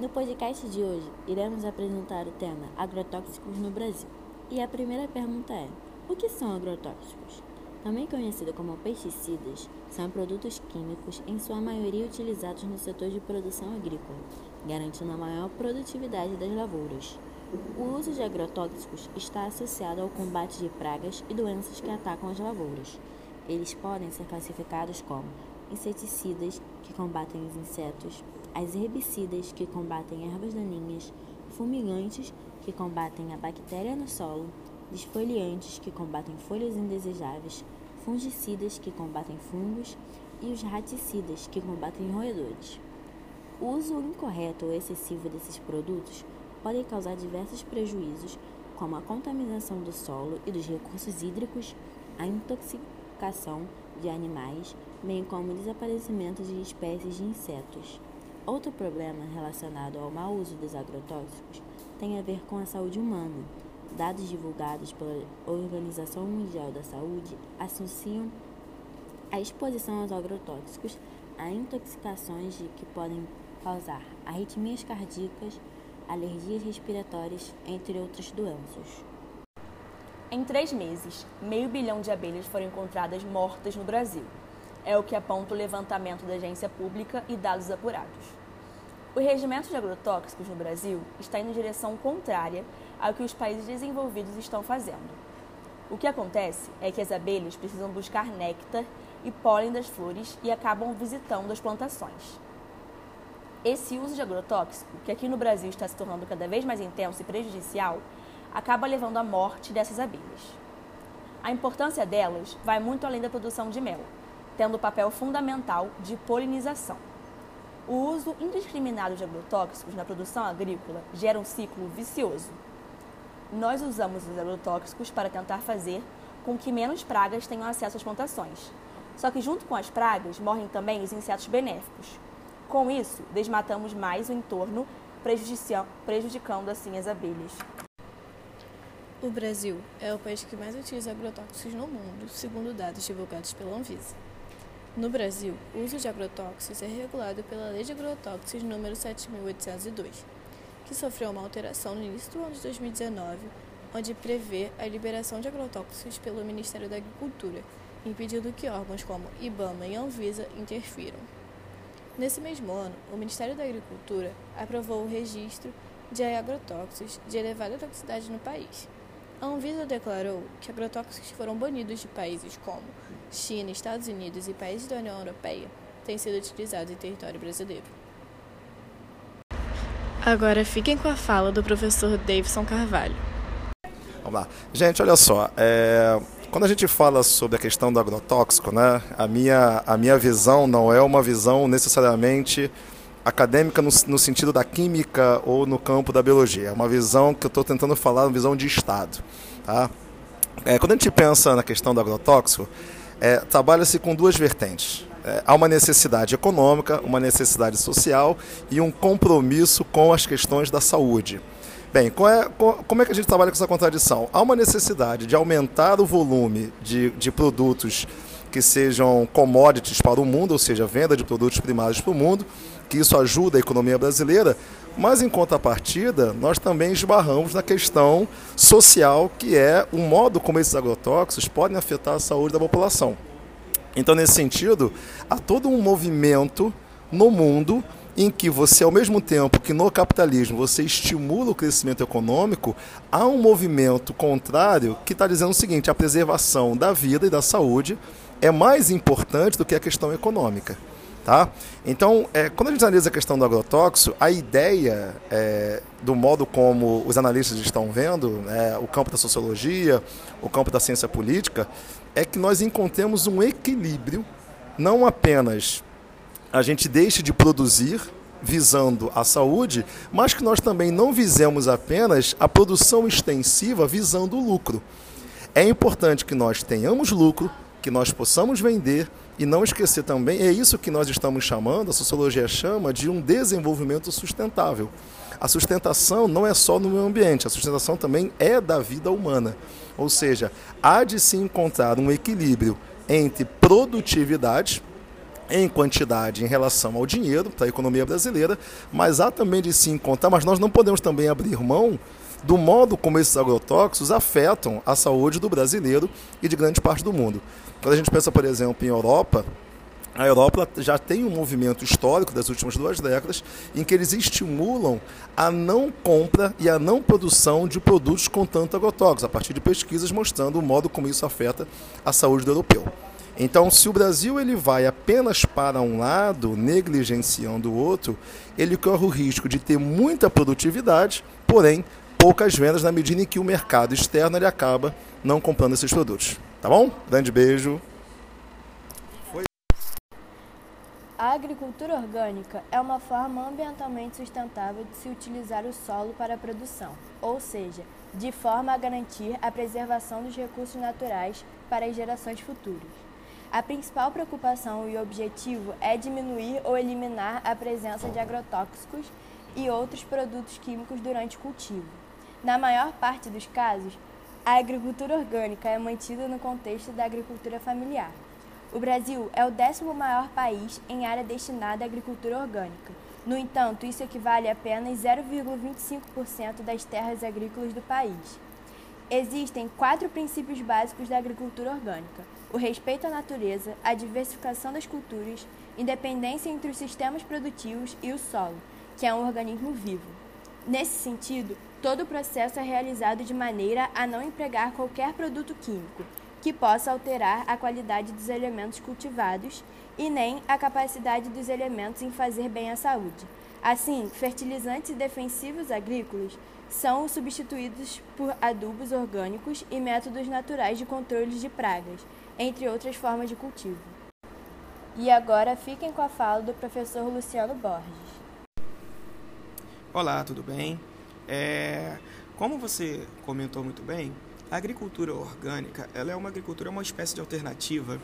No podcast de hoje, iremos apresentar o tema agrotóxicos no Brasil. E a primeira pergunta é: o que são agrotóxicos? Também conhecidos como pesticidas, são produtos químicos, em sua maioria utilizados no setor de produção agrícola, garantindo a maior produtividade das lavouras. O uso de agrotóxicos está associado ao combate de pragas e doenças que atacam as lavouras. Eles podem ser classificados como inseticidas, que combatem os insetos, as herbicidas, que combatem ervas daninhas, fumigantes, que combatem a bactéria no solo, desfoliantes, que combatem folhas indesejáveis, fungicidas, que combatem fungos, e os raticidas, que combatem roedores. O uso incorreto ou excessivo desses produtos pode causar diversos prejuízos, como a contaminação do solo e dos recursos hídricos, a intoxicação de animais, bem como o desaparecimento de espécies de insetos. Outro problema relacionado ao mau uso dos agrotóxicos tem a ver com a saúde humana. Dados divulgados pela Organização Mundial da Saúde associam a exposição aos agrotóxicos a intoxicações que podem causar arritmias cardíacas, alergias respiratórias, entre outras doenças. Em três meses, meio bilhão de abelhas foram encontradas mortas no Brasil. É o que aponta o levantamento da agência pública e dados apurados. O regimento de agrotóxicos no Brasil está indo em direção contrária ao que os países desenvolvidos estão fazendo. O que acontece é que as abelhas precisam buscar néctar e pólen das flores e acabam visitando as plantações. Esse uso de agrotóxico, que aqui no Brasil está se tornando cada vez mais intenso e prejudicial, acaba levando à morte dessas abelhas. A importância delas vai muito além da produção de mel, tendo o papel fundamental de polinização. O uso indiscriminado de agrotóxicos na produção agrícola gera um ciclo vicioso. Nós usamos os agrotóxicos para tentar fazer com que menos pragas tenham acesso às plantações. Só que, junto com as pragas, morrem também os insetos benéficos. Com isso, desmatamos mais o entorno, prejudicando assim as abelhas. O Brasil é o país que mais utiliza agrotóxicos no mundo, segundo dados divulgados pela Anvisa. No Brasil, o uso de agrotóxicos é regulado pela Lei de Agrotóxicos número 7802, que sofreu uma alteração no início do ano de 2019, onde prevê a liberação de agrotóxicos pelo Ministério da Agricultura, impedindo que órgãos como IBAMA e Anvisa interfiram. Nesse mesmo ano, o Ministério da Agricultura aprovou o registro de agrotóxicos de elevada toxicidade no país, a Anvisa declarou que agrotóxicos foram banidos de países como China, Estados Unidos e países da União Europeia têm sido utilizados em território brasileiro. Agora fiquem com a fala do professor Davidson Carvalho. Vamos lá. Gente, olha só. É... Quando a gente fala sobre a questão do agrotóxico, né, a, minha, a minha visão não é uma visão necessariamente acadêmica no, no, sentido da química ou no campo da biologia. É uma visão que eu estou tentando falar, uma visão de Estado. Tá? É, quando a gente pensa na questão do agrotóxico, é, trabalha-se com duas vertentes. É, há uma necessidade econômica, uma necessidade social e um compromisso com as questões da saúde. Bem, é, como é que a gente trabalha com essa contradição? Há uma necessidade de aumentar o volume de, de produtos que sejam commodities para o mundo, ou seja, venda de produtos primários para o mundo, que isso ajuda a economia brasileira, mas em contrapartida, nós também esbarramos na questão social, que é o modo como esses agrotóxicos podem afetar a saúde da população. Então, nesse sentido, há todo um movimento no mundo em que você, ao mesmo tempo que no capitalismo você estimula o crescimento econômico, há um movimento contrário que está dizendo o seguinte: a preservação da vida e da saúde é mais importante do que a questão econômica. Tá? Então, é, quando a gente analisa a questão do agrotóxico, a ideia é, do modo como os analistas estão vendo, é, o campo da sociologia, o campo da ciência política, é que nós encontremos um equilíbrio, não apenas a gente deixe de produzir visando a saúde, mas que nós também não visemos apenas a produção extensiva visando o lucro. É importante que nós tenhamos lucro, que nós possamos vender e não esquecer também, é isso que nós estamos chamando, a sociologia chama de um desenvolvimento sustentável. A sustentação não é só no meio ambiente, a sustentação também é da vida humana. Ou seja, há de se encontrar um equilíbrio entre produtividade em quantidade em relação ao dinheiro da economia brasileira, mas há também de se encontrar, mas nós não podemos também abrir mão do modo como esses agrotóxicos afetam a saúde do brasileiro e de grande parte do mundo. Quando a gente pensa, por exemplo, em Europa, a Europa já tem um movimento histórico das últimas duas décadas em que eles estimulam a não compra e a não produção de produtos com tanto agrotóxicos, a partir de pesquisas mostrando o modo como isso afeta a saúde do europeu. Então, se o Brasil ele vai apenas para um lado, negligenciando o outro, ele corre o risco de ter muita produtividade, porém poucas vendas na medida em que o mercado externo ele acaba não comprando esses produtos. Tá bom? Grande beijo. A agricultura orgânica é uma forma ambientalmente sustentável de se utilizar o solo para a produção, ou seja, de forma a garantir a preservação dos recursos naturais para as gerações futuras. A principal preocupação e objetivo é diminuir ou eliminar a presença de agrotóxicos e outros produtos químicos durante o cultivo. Na maior parte dos casos, a agricultura orgânica é mantida no contexto da agricultura familiar. O Brasil é o décimo maior país em área destinada à agricultura orgânica. No entanto, isso equivale a apenas 0,25% das terras agrícolas do país. Existem quatro princípios básicos da agricultura orgânica: o respeito à natureza, a diversificação das culturas, independência entre os sistemas produtivos e o solo, que é um organismo vivo. Nesse sentido, todo o processo é realizado de maneira a não empregar qualquer produto químico, que possa alterar a qualidade dos elementos cultivados e nem a capacidade dos elementos em fazer bem à saúde. Assim, fertilizantes e defensivos agrícolas são substituídos por adubos orgânicos e métodos naturais de controle de pragas, entre outras formas de cultivo. E agora fiquem com a fala do professor Luciano Borges. Olá, tudo bem? É, como você comentou muito bem, a agricultura orgânica ela é uma agricultura, uma espécie de alternativa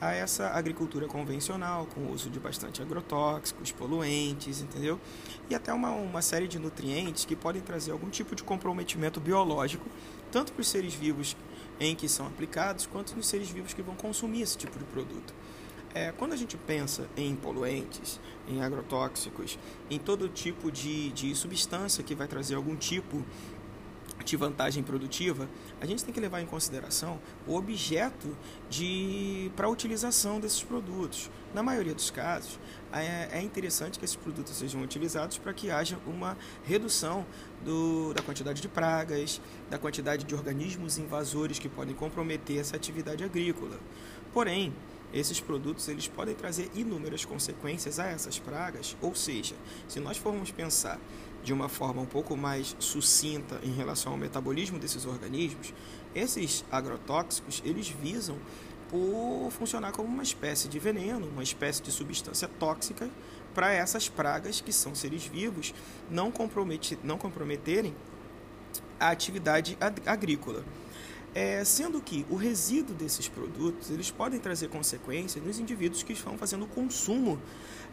a essa agricultura convencional, com o uso de bastante agrotóxicos, poluentes, entendeu? E até uma, uma série de nutrientes que podem trazer algum tipo de comprometimento biológico, tanto para os seres vivos em que são aplicados, quanto nos seres vivos que vão consumir esse tipo de produto. É, quando a gente pensa em poluentes, em agrotóxicos, em todo tipo de, de substância que vai trazer algum tipo de vantagem produtiva, a gente tem que levar em consideração o objeto de para a utilização desses produtos. Na maioria dos casos, é, é interessante que esses produtos sejam utilizados para que haja uma redução do, da quantidade de pragas, da quantidade de organismos invasores que podem comprometer essa atividade agrícola. Porém, esses produtos eles podem trazer inúmeras consequências a essas pragas, ou seja, se nós formos pensar de uma forma um pouco mais sucinta em relação ao metabolismo desses organismos, esses agrotóxicos eles visam por funcionar como uma espécie de veneno, uma espécie de substância tóxica para essas pragas que são seres vivos não, compromete, não comprometerem a atividade agrícola. É, sendo que o resíduo desses produtos eles podem trazer consequências nos indivíduos que estão fazendo o consumo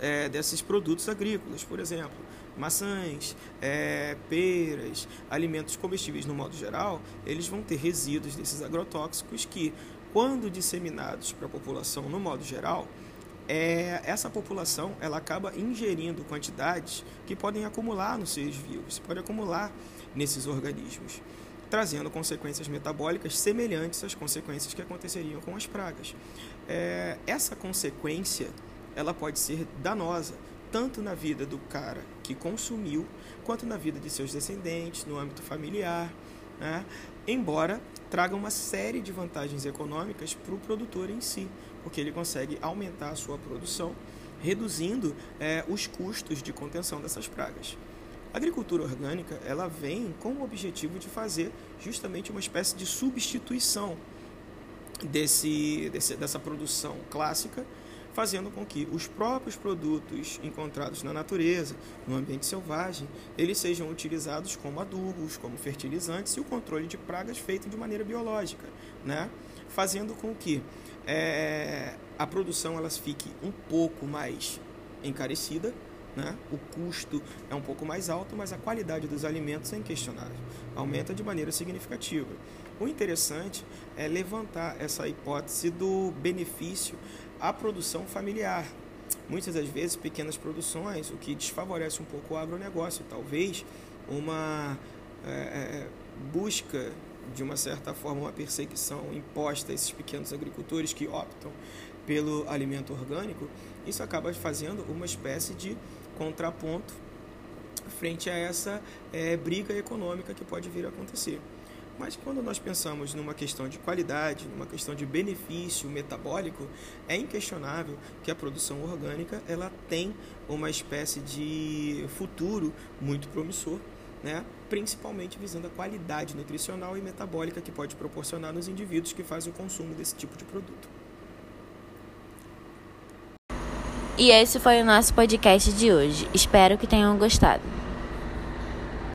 é, desses produtos agrícolas, por exemplo, maçãs, é, peras, alimentos comestíveis no modo geral, eles vão ter resíduos desses agrotóxicos que, quando disseminados para a população no modo geral, é, essa população ela acaba ingerindo quantidades que podem acumular nos seres vivos, pode acumular nesses organismos, trazendo consequências metabólicas semelhantes às consequências que aconteceriam com as pragas. É, essa consequência ela pode ser danosa tanto na vida do cara que consumiu, quanto na vida de seus descendentes, no âmbito familiar, né? embora traga uma série de vantagens econômicas para o produtor em si, porque ele consegue aumentar a sua produção, reduzindo é, os custos de contenção dessas pragas. A agricultura orgânica ela vem com o objetivo de fazer justamente uma espécie de substituição desse, desse dessa produção clássica fazendo com que os próprios produtos encontrados na natureza, no ambiente selvagem, eles sejam utilizados como adubos, como fertilizantes e o controle de pragas feito de maneira biológica, né? fazendo com que é, a produção ela fique um pouco mais encarecida, né? o custo é um pouco mais alto, mas a qualidade dos alimentos é inquestionável, aumenta de maneira significativa. O interessante é levantar essa hipótese do benefício à produção familiar, muitas das vezes pequenas produções, o que desfavorece um pouco o agronegócio. Talvez uma é, é, busca, de uma certa forma, uma perseguição imposta a esses pequenos agricultores que optam pelo alimento orgânico, isso acaba fazendo uma espécie de contraponto frente a essa é, briga econômica que pode vir a acontecer. Mas quando nós pensamos numa questão de qualidade, numa questão de benefício metabólico, é inquestionável que a produção orgânica ela tem uma espécie de futuro muito promissor, né? principalmente visando a qualidade nutricional e metabólica que pode proporcionar nos indivíduos que fazem o consumo desse tipo de produto. E esse foi o nosso podcast de hoje. Espero que tenham gostado.